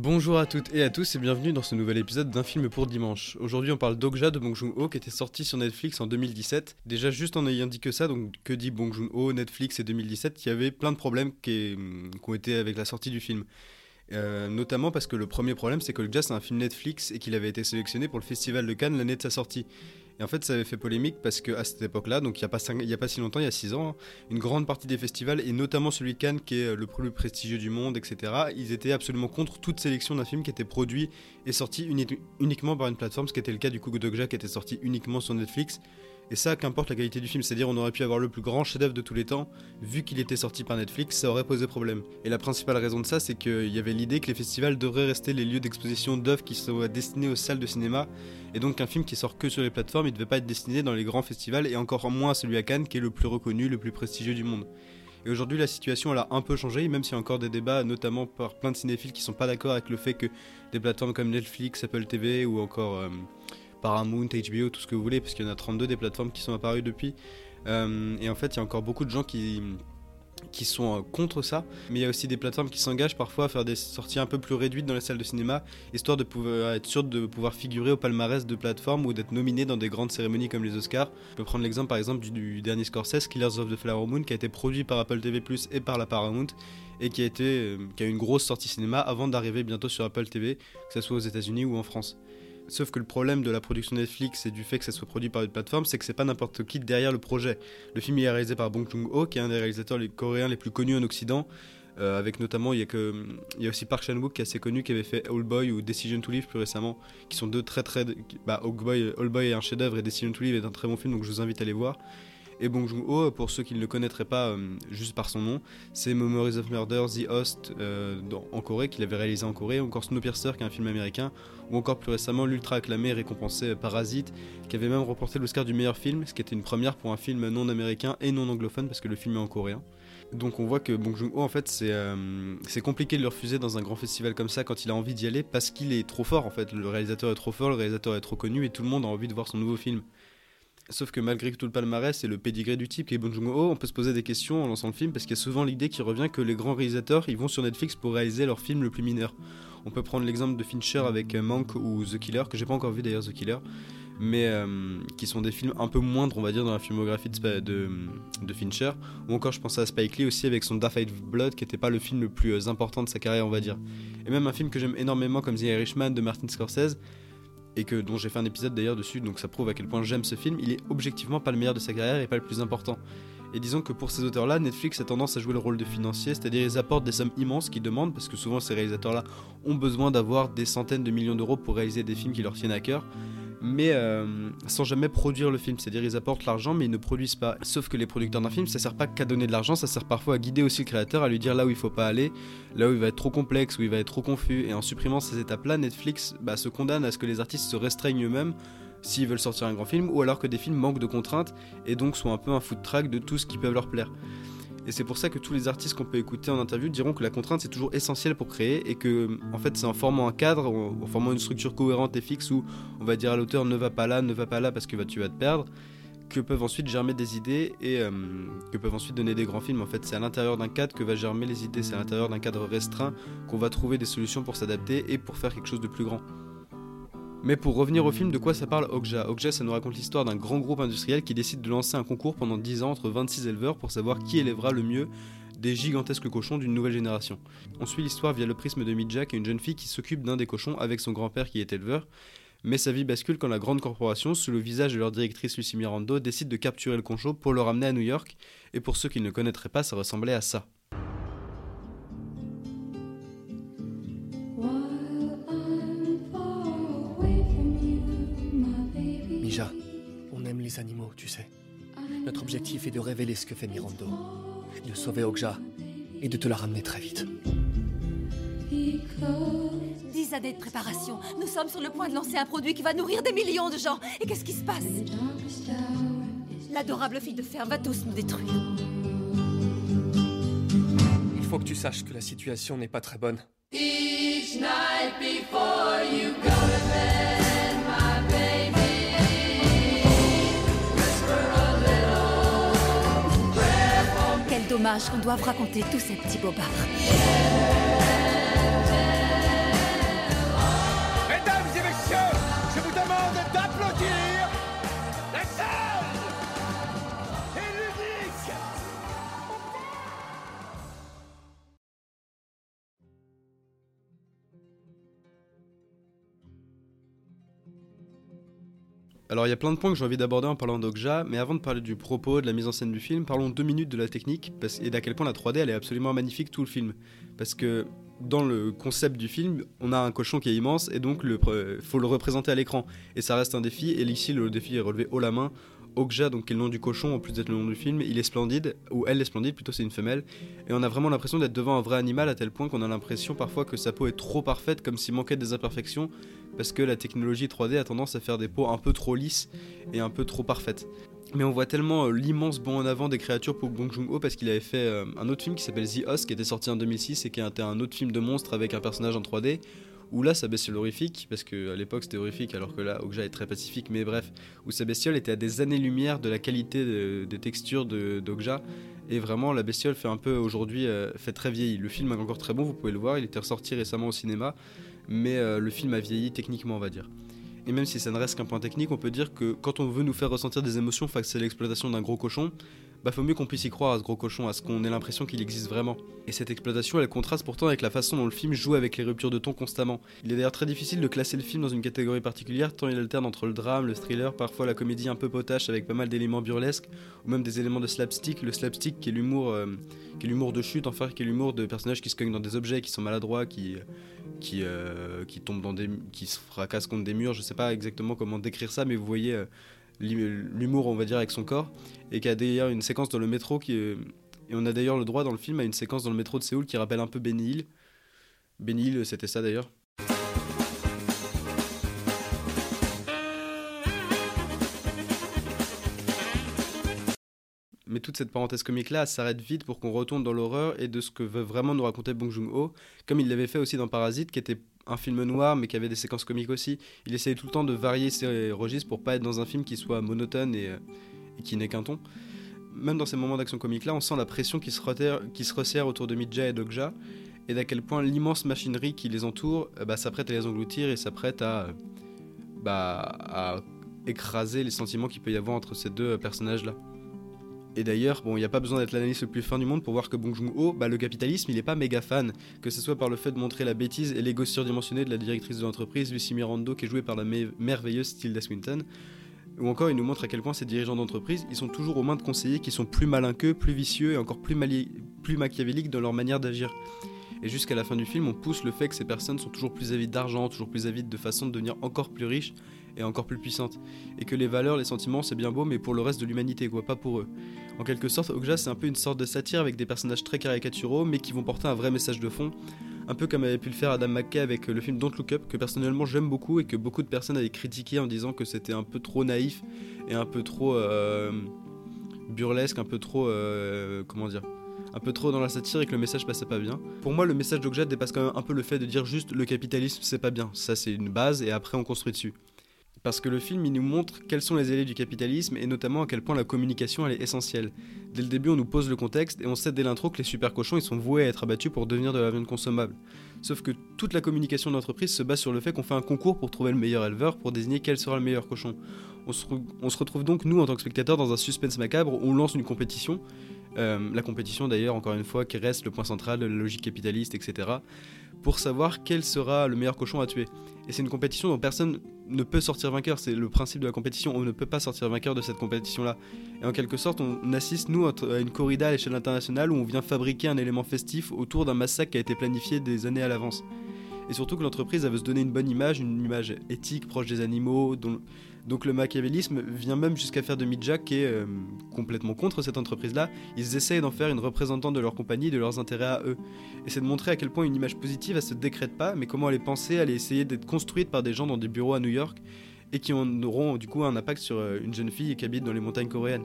Bonjour à toutes et à tous et bienvenue dans ce nouvel épisode d'un film pour dimanche. Aujourd'hui on parle d'Okja de Bong Joon-ho qui était sorti sur Netflix en 2017. Déjà juste en ayant dit que ça, donc que dit Bong Joon-ho, Netflix et 2017, il y avait plein de problèmes qui, qui ont été avec la sortie du film. Euh, notamment parce que le premier problème, c'est que le Jazz c'est un film Netflix et qu'il avait été sélectionné pour le Festival de Cannes l'année de sa sortie. Et en fait, ça avait fait polémique parce qu'à cette époque-là, donc il n'y a, pas si longtemps, il y a 6 ans, une grande partie des festivals, et notamment celui de Cannes, qui est le plus prestigieux du monde, etc., ils étaient absolument contre toute sélection d'un film qui était produit et sorti uniquement par une plateforme, ce qui était le cas du Coup de qui était sorti uniquement sur Netflix. Et ça, qu'importe la qualité du film, c'est-à-dire on aurait pu avoir le plus grand chef-d'œuvre de tous les temps, vu qu'il était sorti par Netflix, ça aurait posé problème. Et la principale raison de ça, c'est qu'il y avait l'idée que les festivals devraient rester les lieux d'exposition d'œuvres qui soient destinés aux salles de cinéma, et donc un film qui sort que sur les plateformes, il ne devait pas être destiné dans les grands festivals, et encore moins celui à Cannes, qui est le plus reconnu, le plus prestigieux du monde. Et aujourd'hui, la situation elle a un peu changé, même s'il y a encore des débats, notamment par plein de cinéphiles qui sont pas d'accord avec le fait que des plateformes comme Netflix, Apple TV ou encore euh, Paramount, HBO, tout ce que vous voulez, parce qu'il y en a 32 des plateformes qui sont apparues depuis. Euh, et en fait, il y a encore beaucoup de gens qui, sont euh, contre ça, mais il y a aussi des plateformes qui s'engagent parfois à faire des sorties un peu plus réduites dans les salles de cinéma, histoire de pouvoir être sûr de pouvoir figurer au palmarès de plateformes ou d'être nominé dans des grandes cérémonies comme les Oscars. Je peux prendre l'exemple par exemple du, dernier Scorsese, Killers of the Flower Moon, qui a été produit par Apple TV et par la Paramount, et qui a, euh, qui a eu une grosse sortie cinéma avant d'arriver bientôt sur Apple TV, que ce soit aux États-Unis ou en France. Sauf que le problème de la production Netflix et du fait que ça soit produit par une plateforme, c'est que c'est pas n'importe qui derrière le projet. Le film est réalisé par Bong Joon-ho, qui est un des réalisateurs coréens les plus connus en Occident. Euh, avec notamment, il y, a que, il y a aussi Park Chan-wook qui est assez connu, qui avait fait All Boy ou Decision to Live plus récemment, qui sont deux très très. Bah, All Boy, Boy est un chef-d'œuvre et Decision to Live est un très bon film, donc je vous invite à aller voir. Et Bong Joon-ho, pour ceux qui ne le connaîtraient pas euh, juste par son nom, c'est Memories of Murder, The Host euh, en Corée, qu'il avait réalisé en Corée, encore Snowpiercer, qui est un film américain, ou encore plus récemment l'ultra acclamé récompensé Parasite, qui avait même remporté l'Oscar du meilleur film, ce qui était une première pour un film non américain et non anglophone, parce que le film est en coréen. Donc on voit que Bong Joon-ho en fait euh, c'est compliqué de le refuser dans un grand festival comme ça quand il a envie d'y aller parce qu'il est trop fort en fait. Le réalisateur est trop fort, le réalisateur est trop connu et tout le monde a envie de voir son nouveau film. Sauf que malgré tout le palmarès et le pédigré du type qui est Bong Joon-ho, on peut se poser des questions en lançant le film parce qu'il y a souvent l'idée qui revient que les grands réalisateurs ils vont sur Netflix pour réaliser leur film le plus mineur. On peut prendre l'exemple de Fincher avec euh, Mank ou The Killer, que j'ai pas encore vu d'ailleurs The Killer, mais euh, qui sont des films un peu moindres, on va dire, dans la filmographie de, Fincher. Ou encore, je pense à Spike Lee aussi avec son Dark Fight Blood, qui n'était pas le film le plus euh, important de sa carrière, on va dire. Et même un film que j'aime énormément comme The Irishman de Martin Scorsese, et que dont j'ai fait un épisode d'ailleurs dessus, donc ça prouve à quel point j'aime ce film, il est objectivement pas le meilleur de sa carrière et pas le plus important. Et disons que pour ces auteurs-là, Netflix a tendance à jouer le rôle de financier, c'est-à-dire ils apportent des sommes immenses qu'ils demandent, parce que souvent ces réalisateurs-là ont besoin d'avoir des centaines de millions d'euros pour réaliser des films qui leur tiennent à cœur mais euh, sans jamais produire le film. C'est-à-dire ils apportent l'argent mais ils ne produisent pas. Sauf que les producteurs d'un film, ça sert pas qu'à donner de l'argent, ça sert parfois à guider aussi le créateur, à lui dire là où il faut pas aller, là où il va être trop complexe, où il va être trop confus. Et en supprimant ces étapes-là, Netflix bah, se condamne à ce que les artistes se restreignent eux-mêmes s'ils veulent sortir un grand film, ou alors que des films manquent de contraintes et donc soient un peu un foot track de tout ce qui peut leur plaire. Et c'est pour ça que tous les artistes qu'on peut écouter en interview diront que la contrainte c'est toujours essentiel pour créer et que en fait c'est en formant un cadre, en formant une structure cohérente et fixe où on va dire à l'auteur ne va pas là, ne va pas là parce que tu vas te perdre, que peuvent ensuite germer des idées et euh, que peuvent ensuite donner des grands films. En fait, c'est à l'intérieur d'un cadre que va germer les idées, c'est à l'intérieur d'un cadre restreint qu'on va trouver des solutions pour s'adapter et pour faire quelque chose de plus grand. Mais pour revenir au film, de quoi ça parle Okja? Okja, ça nous raconte l'histoire d'un grand groupe industriel qui décide de lancer un concours pendant 10 ans entre 26 éleveurs pour savoir qui élèvera le mieux des gigantesques cochons d'une nouvelle génération. On suit l'histoire via le prisme de Midjack et une jeune fille qui s'occupe d'un des cochons avec son grand-père qui est éleveur. Mais sa vie bascule quand la grande corporation, sous le visage de leur directrice Lucy Mirando, décide de capturer le concho pour le ramener à New York. Et pour ceux qui ne connaîtraient pas, ça ressemblait à ça. Les animaux, tu sais. Notre objectif est de révéler ce que fait Mirando, de sauver Okja et de te la ramener très vite. Dix années de préparation. Nous sommes sur le point de lancer un produit qui va nourrir des millions de gens. Et qu'est-ce qui se passe? L'adorable fille de fer va tous nous détruire. Il faut que tu saches que la situation n'est pas très bonne. Qu'on doive raconter tous ces petits bobards. Alors il y a plein de points que j'ai envie d'aborder en parlant d'Okja, mais avant de parler du propos, de la mise en scène du film, parlons deux minutes de la technique et d'à quel point la 3D elle est absolument magnifique tout le film. Parce que dans le concept du film, on a un cochon qui est immense et donc il faut le représenter à l'écran. Et ça reste un défi, et ici le défi est relevé haut la main. Okja, donc qui est le nom du cochon en plus d'être le nom du film, il est splendide, ou elle est splendide, plutôt c'est une femelle, et on a vraiment l'impression d'être devant un vrai animal à tel point qu'on a l'impression parfois que sa peau est trop parfaite, comme s'il manquait des imperfections, parce que la technologie 3D a tendance à faire des peaux un peu trop lisses et un peu trop parfaites. Mais on voit tellement euh, l'immense bond en avant des créatures pour Bong Joon-ho parce qu'il avait fait euh, un autre film qui s'appelle The Host qui était sorti en 2006 et qui était un autre film de monstre avec un personnage en 3D où là sa bestiole horrifique, parce qu'à l'époque c'était horrifique alors que là Okja est très pacifique, mais bref, où sa bestiole était à des années-lumière de la qualité de- des textures d'Okja. Et vraiment, la bestiole fait un peu aujourd'hui, euh, fait très vieilli. Le film est encore très bon, vous pouvez le voir, il était ressorti récemment au cinéma, mais euh, le film a vieilli techniquement, on va dire. Et même si ça ne reste qu'un point technique, on peut dire que quand on veut nous faire ressentir des émotions face à l'exploitation d'un gros cochon, bah faut mieux qu'on puisse y croire à ce gros cochon, à ce qu'on ait l'impression qu'il existe vraiment. Et cette exploitation, elle contraste pourtant avec la façon dont le film joue avec les ruptures de ton constamment. Il est d'ailleurs très difficile de classer le film dans une catégorie particulière, tant il alterne entre le drame, le thriller, parfois la comédie un peu potache avec pas mal d'éléments burlesques, ou même des éléments de slapstick. Le slapstick qui est l'humour, euh, qui est l'humour de chute, enfin qui est l'humour de personnages qui se cognent dans des objets, qui sont maladroits, qui qui, euh, qui tombent dans des, qui se fracassent contre des murs. Je sais pas exactement comment décrire ça, mais vous voyez euh, l'hu- l'humour, on va dire, avec son corps, et qui a d'ailleurs une séquence dans le métro qui et on a d'ailleurs le droit dans le film à une séquence dans le métro de Séoul qui rappelle un peu Benny Hill. Benny Hill, c'était ça d'ailleurs? Mais toute cette parenthèse comique-là s'arrête vite pour qu'on retourne dans l'horreur et de ce que veut vraiment nous raconter Bong Joon-ho, comme il l'avait fait aussi dans Parasite, qui était un film noir mais qui avait des séquences comiques aussi. Il essayait tout le temps de varier ses registres pour pas être dans un film qui soit monotone et, euh, qui n'ait qu'un ton. Même dans ces moments d'action comique-là, on sent la pression qui se, resserre autour de Midja et d'Okja, et d'à quel point l'immense machinerie qui les entoure euh, bah, s'apprête à les engloutir et s'apprête à, euh, bah, à écraser les sentiments qu'il peut y avoir entre ces deux personnages-là. Et d'ailleurs, bon, il n'y a pas besoin d'être l'analyste le plus fin du monde pour voir que Bong Joon-ho, bah, le capitalisme, il est pas méga fan, que ce soit par le fait de montrer la bêtise et l'ego surdimensionné de la directrice de l'entreprise, Lucy Mirando, qui est jouée par la me- merveilleuse Tilda Swinton, ou encore il nous montre à quel point ces dirigeants d'entreprise, ils sont toujours aux mains de conseillers qui sont plus malins qu'eux, plus vicieux et encore plus, plus machiavéliques dans leur manière d'agir. Et jusqu'à la fin du film, on pousse le fait que ces personnes sont toujours plus avides d'argent, toujours plus avides de façon de devenir encore plus riches et encore plus puissantes. Et que les valeurs, les sentiments, c'est bien beau, mais pour le reste de l'humanité, quoi, pas pour eux. En quelque sorte, Okja, c'est un peu une sorte de satire avec des personnages très caricaturaux, mais qui vont porter un vrai message de fond. Un peu comme avait pu le faire Adam McKay avec le film Don't Look Up, que personnellement j'aime beaucoup et que beaucoup de personnes avaient critiqué en disant que c'était un peu trop naïf et un peu trop euh, burlesque, un peu trop. euh, comment dire un peu trop dans la satire et que le message passait pas bien. Pour moi, le message d'Okja dépasse quand même un peu le fait de dire juste le capitalisme c'est pas bien. Ça, c'est une base et après on construit dessus. Parce que le film, il nous montre quels sont les élèves du capitalisme et notamment à quel point la communication est essentielle. Dès le début, on nous pose le contexte et on sait dès l'intro que les super cochons ils sont voués à être abattus pour devenir de la viande consommable. Sauf que toute la communication de l'entreprise se base sur le fait qu'on fait un concours pour trouver le meilleur éleveur pour désigner quel sera le meilleur cochon. On se, re- on se retrouve donc, nous, en tant que spectateurs, dans un suspense macabre où on lance une compétition. Euh, la compétition, d'ailleurs, encore une fois, qui reste le point central de la logique capitaliste, etc. Pour savoir quel sera le meilleur cochon à tuer. Et c'est une compétition dont personne ne peut sortir vainqueur. C'est le principe de la compétition. On ne peut pas sortir vainqueur de cette compétition-là. Et en quelque sorte, on assiste, nous, à une corrida à l'échelle internationale où on vient fabriquer un élément festif autour d'un massacre qui a été planifié des années à l'avance. Et surtout que l'entreprise elle veut se donner une bonne image, une image éthique, proche des animaux, dont, Donc le machiavélisme vient même jusqu'à faire de Midjack qui est euh, complètement contre cette entreprise-là. Ils essayent d'en faire une représentante de leur compagnie, de leurs intérêts à eux. Et c'est de montrer à quel point une image positive, elle se décrète pas, mais comment elle est pensée, elle est essayée d'être construite par des gens dans des bureaux à New York et qui en auront du coup un impact sur euh, une jeune fille qui habite dans les montagnes coréennes.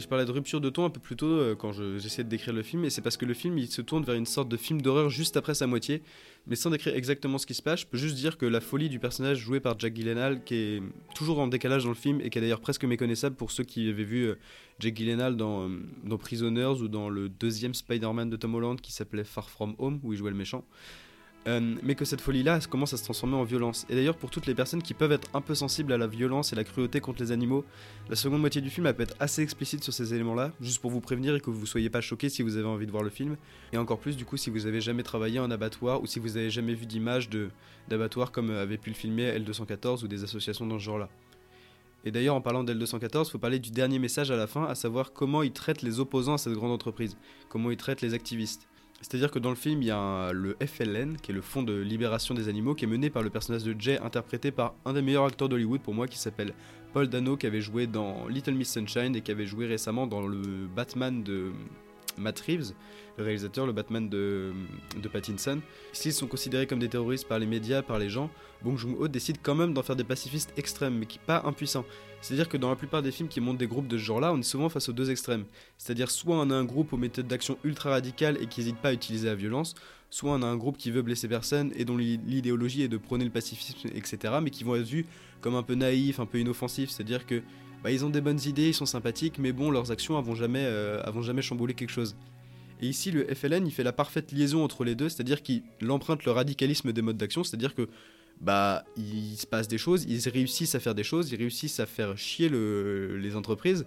Je parlais de rupture de ton un peu plus tôt euh, quand je- j'essayais de décrire le film, et c'est parce que le film il se tourne vers une sorte de film d'horreur juste après sa moitié, mais sans décrire exactement ce qui se passe, je peux juste dire que la folie du personnage joué par Jack Gyllenhaal, qui est toujours en décalage dans le film et qui est d'ailleurs presque méconnaissable pour ceux qui avaient vu euh, Jack Gyllenhaal dans, euh, dans Prisoners ou dans le deuxième Spider-Man de Tom Holland qui s'appelait Far From Home, où il jouait le méchant. Euh, mais que cette folie-là commence à se transformer en violence. Et d'ailleurs, pour toutes les personnes qui peuvent être un peu sensibles à la violence et la cruauté contre les animaux, la seconde moitié du film elle peut être assez explicite sur ces éléments-là, juste pour vous prévenir et que vous soyez pas choqués si vous avez envie de voir le film. Et encore plus, du coup, si vous avez jamais travaillé en abattoir ou si vous avez jamais vu d'image de- d'abattoir comme avait pu le filmer L214 ou des associations dans ce genre-là. Et d'ailleurs, en parlant d'L214, il faut parler du dernier message à la fin, à savoir comment ils traitent les opposants à cette grande entreprise, comment ils traitent les activistes. C'est-à-dire que dans le film, il y a le FLN, qui est le Fonds de libération des animaux, qui est mené par le personnage de Jay, interprété par un des meilleurs acteurs d'Hollywood pour moi, qui s'appelle Paul Dano, qui avait joué dans Little Miss Sunshine et qui avait joué récemment dans le Batman de Matt Reeves, le réalisateur, le Batman de, de Pattinson. S'ils sont considérés comme des terroristes par les médias, par les gens, Bong Joon-ho décide quand même d'en faire des pacifistes extrêmes, mais qui pas impuissants. C'est-à-dire que dans la plupart des films qui montrent des groupes de ce genre-là, on est souvent face aux deux extrêmes. C'est-à-dire soit on a un groupe aux méthodes d'action ultra radicales et qui n'hésite pas à utiliser la violence, soit on a un groupe qui veut blesser personne et dont l'i- l'idéologie est de prôner le pacifisme, etc., mais qui vont être vus comme un peu naïfs, un peu inoffensifs. C'est-à-dire que bah, ils ont des bonnes idées, ils sont sympathiques, mais bon, leurs actions avont jamais, euh, jamais chamboulé quelque chose. Et ici, le FLN, il fait la parfaite liaison entre les deux, c'est-à-dire qu'il emprunte le radicalisme des modes d'action, c'est-à-dire que bah il se passe des choses, ils réussissent à faire des choses, ils réussissent à faire chier le- les entreprises,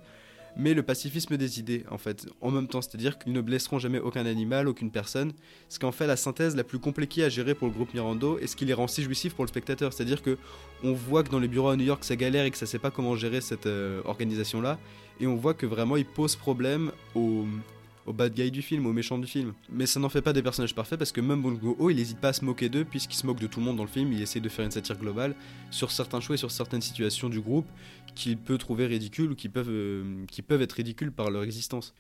mais le pacifisme des idées en fait, en même temps, c'est-à-dire qu'ils ne blesseront jamais aucun animal, aucune personne, ce qui en fait la synthèse la plus compliquée à gérer pour le groupe Mirando et ce qui les rend si jouissifs pour le spectateur, c'est-à-dire que on voit que dans les bureaux à New York ça galère et que ça sait pas comment gérer cette euh, organisation là, et on voit que vraiment ils posent problème aux au bad guy du film, au méchant du film. Mais ça n'en fait pas des personnages parfaits parce que même Bong Joon-ho, il n'hésite pas à se moquer d'eux puisqu'il se moque de tout le monde dans le film. Il essaie de faire une satire globale sur certains choix et sur certaines situations du groupe qu'il peut trouver ridicules ou qui peuvent, euh, qui peuvent être ridicules par leur existence.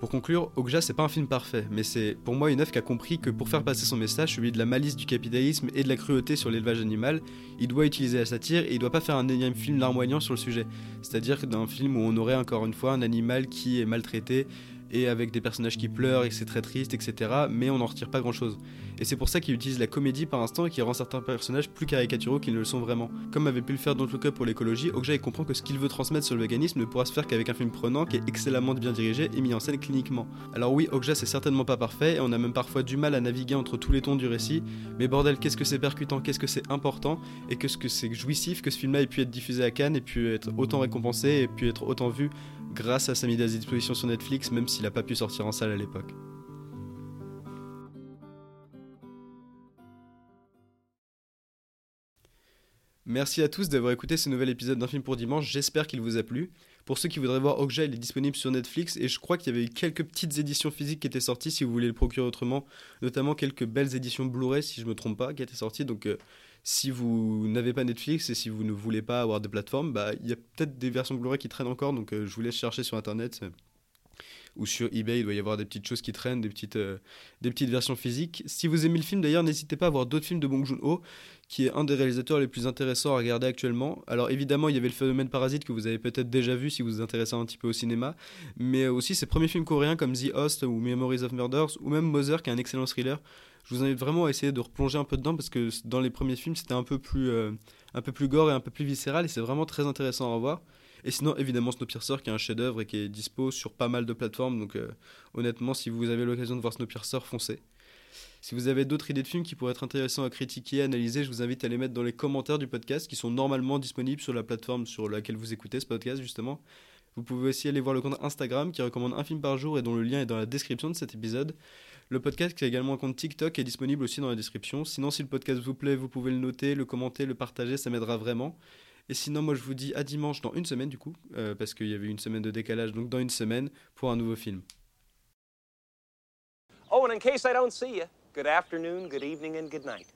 Pour conclure, Okja c'est pas un film parfait, mais c'est pour moi une œuvre qui a compris que pour faire passer son message, celui de la malice du capitalisme et de la cruauté sur l'élevage animal, il doit utiliser la satire et il doit pas faire un énième film larmoignant sur le sujet. C'est-à-dire d'un film où on aurait encore une fois un animal qui est maltraité et avec des personnages qui pleurent et c'est très triste, etc. Mais on n'en retire pas grand-chose. Et c'est pour ça qu'il utilise la comédie par instant et qui rend certains personnages plus caricaturaux qu'ils ne le sont vraiment. Comme avait pu le faire Don't Look Up pour l'écologie, Okja comprend que ce qu'il veut transmettre sur le véganisme ne pourra se faire qu'avec un film prenant qui est excellemment bien dirigé et mis en scène cliniquement. Alors oui, Okja c'est certainement pas parfait et on a même parfois du mal à naviguer entre tous les tons du récit, mais bordel, qu'est-ce que c'est percutant, qu'est-ce que c'est important et qu'est-ce que c'est jouissif que ce film-là ait pu être diffusé à Cannes et pu être autant récompensé et pu être autant vu grâce à sa mise à disposition sur Netflix, même s'il n'a pas pu sortir en salle à l'époque. Merci à tous d'avoir écouté ce nouvel épisode d'un film pour dimanche, j'espère qu'il vous a plu. Pour ceux qui voudraient voir Okja, il est disponible sur Netflix et je crois qu'il y avait eu quelques petites éditions physiques qui étaient sorties si vous voulez le procurer autrement, notamment quelques belles éditions Blu-ray si je me trompe pas qui étaient sorties. Donc euh, si vous n'avez pas Netflix et si vous ne voulez pas avoir de plateforme, bah il y a peut-être des versions Blu-ray qui traînent encore donc euh, je vous laisse chercher sur internet. euh, ou sur eBay, il doit y avoir des petites choses qui traînent, des petites, euh, des petites versions physiques. Si vous aimez le film d'ailleurs, n'hésitez pas à voir d'autres films de Bong Joon-ho, qui est un des réalisateurs les plus intéressants à regarder actuellement. Alors évidemment, il y avait le phénomène Parasite que vous avez peut-être déjà vu si vous vous intéressez un petit peu au cinéma, mais aussi ses premiers films coréens comme The Host ou Memories of Murders, ou même Mother qui est un excellent thriller. Je vous invite vraiment à essayer de replonger un peu dedans parce que dans les premiers films, c'était un peu plus, euh, un peu plus gore et un peu plus viscéral et c'est vraiment très intéressant à revoir. Et sinon, évidemment, Snowpiercer qui est un chef-d'œuvre et qui est dispo sur pas mal de plateformes. Donc, euh, honnêtement, si vous avez l'occasion de voir Snowpiercer, foncez. Si vous avez d'autres idées de films qui pourraient être intéressants à critiquer, à analyser, je vous invite à les mettre dans les commentaires du podcast qui sont normalement disponibles sur la plateforme sur laquelle vous écoutez ce podcast, justement. Vous pouvez aussi aller voir le compte Instagram qui recommande un film par jour et dont le lien est dans la description de cet épisode. Le podcast qui a également un compte TikTok est disponible aussi dans la description. Sinon, si le podcast vous plaît, vous pouvez le noter, le commenter, le partager, ça m'aidera vraiment. Et sinon, moi je vous dis à dimanche dans une semaine du coup, euh, parce qu'il y avait une semaine de décalage, donc dans une semaine pour un nouveau film. Oh, and in case I don't see you, good afternoon, good evening, and good night.